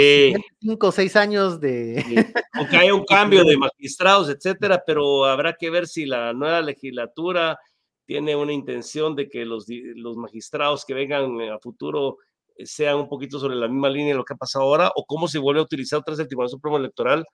cinco o seis años de. Aunque haya un cambio de magistrados, etcétera, pero habrá que ver si la nueva legislatura tiene una intención de que los, los magistrados que vengan a futuro eh, sean un poquito sobre la misma línea de lo que ha pasado ahora, o cómo se vuelve a utilizar tras el Tribunal Supremo Electoral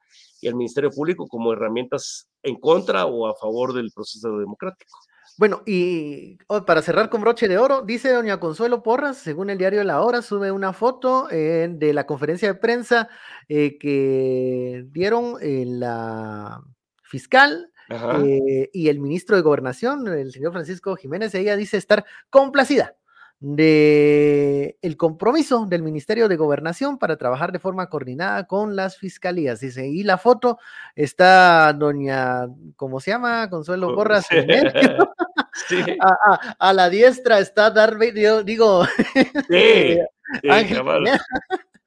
y el Ministerio Público como herramientas en contra o a favor del proceso democrático. Bueno, y oh, para cerrar con broche de oro, dice doña Consuelo Porras, según el diario La Hora, sube una foto eh, de la conferencia de prensa eh, que dieron la fiscal eh, y el ministro de Gobernación, el señor Francisco Jiménez, ella dice estar complacida de el compromiso del Ministerio de Gobernación para trabajar de forma coordinada con las fiscalías. Dice, y la foto está doña, ¿cómo se llama? Consuelo Borras. a, la diestra está Darby, digo.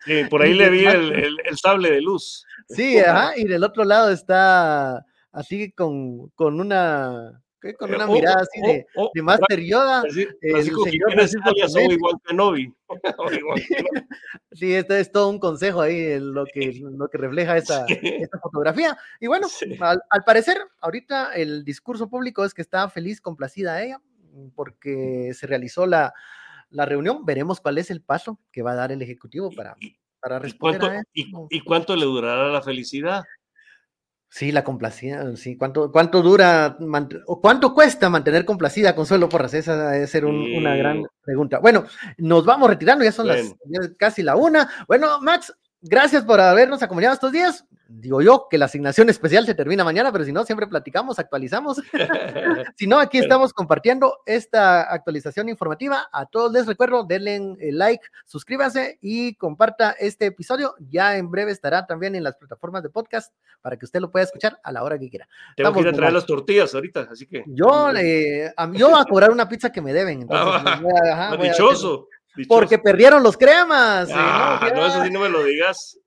Sí, por ahí le vi el, el, sable de luz. Sí, ajá, y del otro lado está así con, con una con una mirada así de, de Master Yoda. el señor igual que Novi. sí, este es todo un consejo ahí, lo que, lo que refleja esa, fotografía. Y bueno, al, al, parecer, ahorita el discurso público es que está feliz, complacida ella, porque se realizó la, la reunión, veremos cuál es el paso que va a dar el Ejecutivo para, para responder cuánto, a esto. y, cuánto le durará la felicidad? Sí, la complacida, sí. ¿Cuánto, cuánto dura o cuánto cuesta mantener complacida Consuelo Porras? Esa debe ser una gran pregunta. Bueno, nos vamos retirando, ya son las casi la una. Bueno, Max, gracias por habernos acompañado estos días digo yo, que la asignación especial se termina mañana, pero si no, siempre platicamos, actualizamos. si no, aquí estamos compartiendo esta actualización informativa. A todos les recuerdo, denle like, suscríbase y comparta este episodio. Ya en breve estará también en las plataformas de podcast para que usted lo pueda escuchar a la hora que quiera. Tengo que ir a traer las tortillas ahorita, así que. Yo, eh, yo voy a cobrar una pizza que me deben. Entonces, dichoso. Porque perdieron los cremas. Ah, no, eso sí no me lo digas.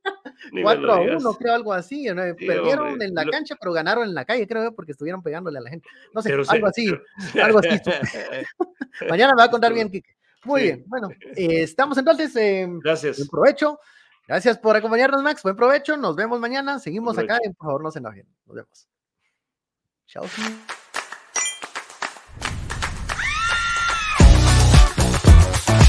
4 a 1, creo, algo así. perdieron en la cancha, pero ganaron en la calle, creo, porque estuvieron pegándole a la gente. No sé, algo así. algo así. Mañana me va a contar bien, Kike. Muy bien. Bueno, eh, estamos entonces. Gracias. Buen provecho. Gracias por acompañarnos, Max. Buen provecho. Nos vemos mañana. Seguimos acá. por favor, no se enojen. Nos vemos. Chao.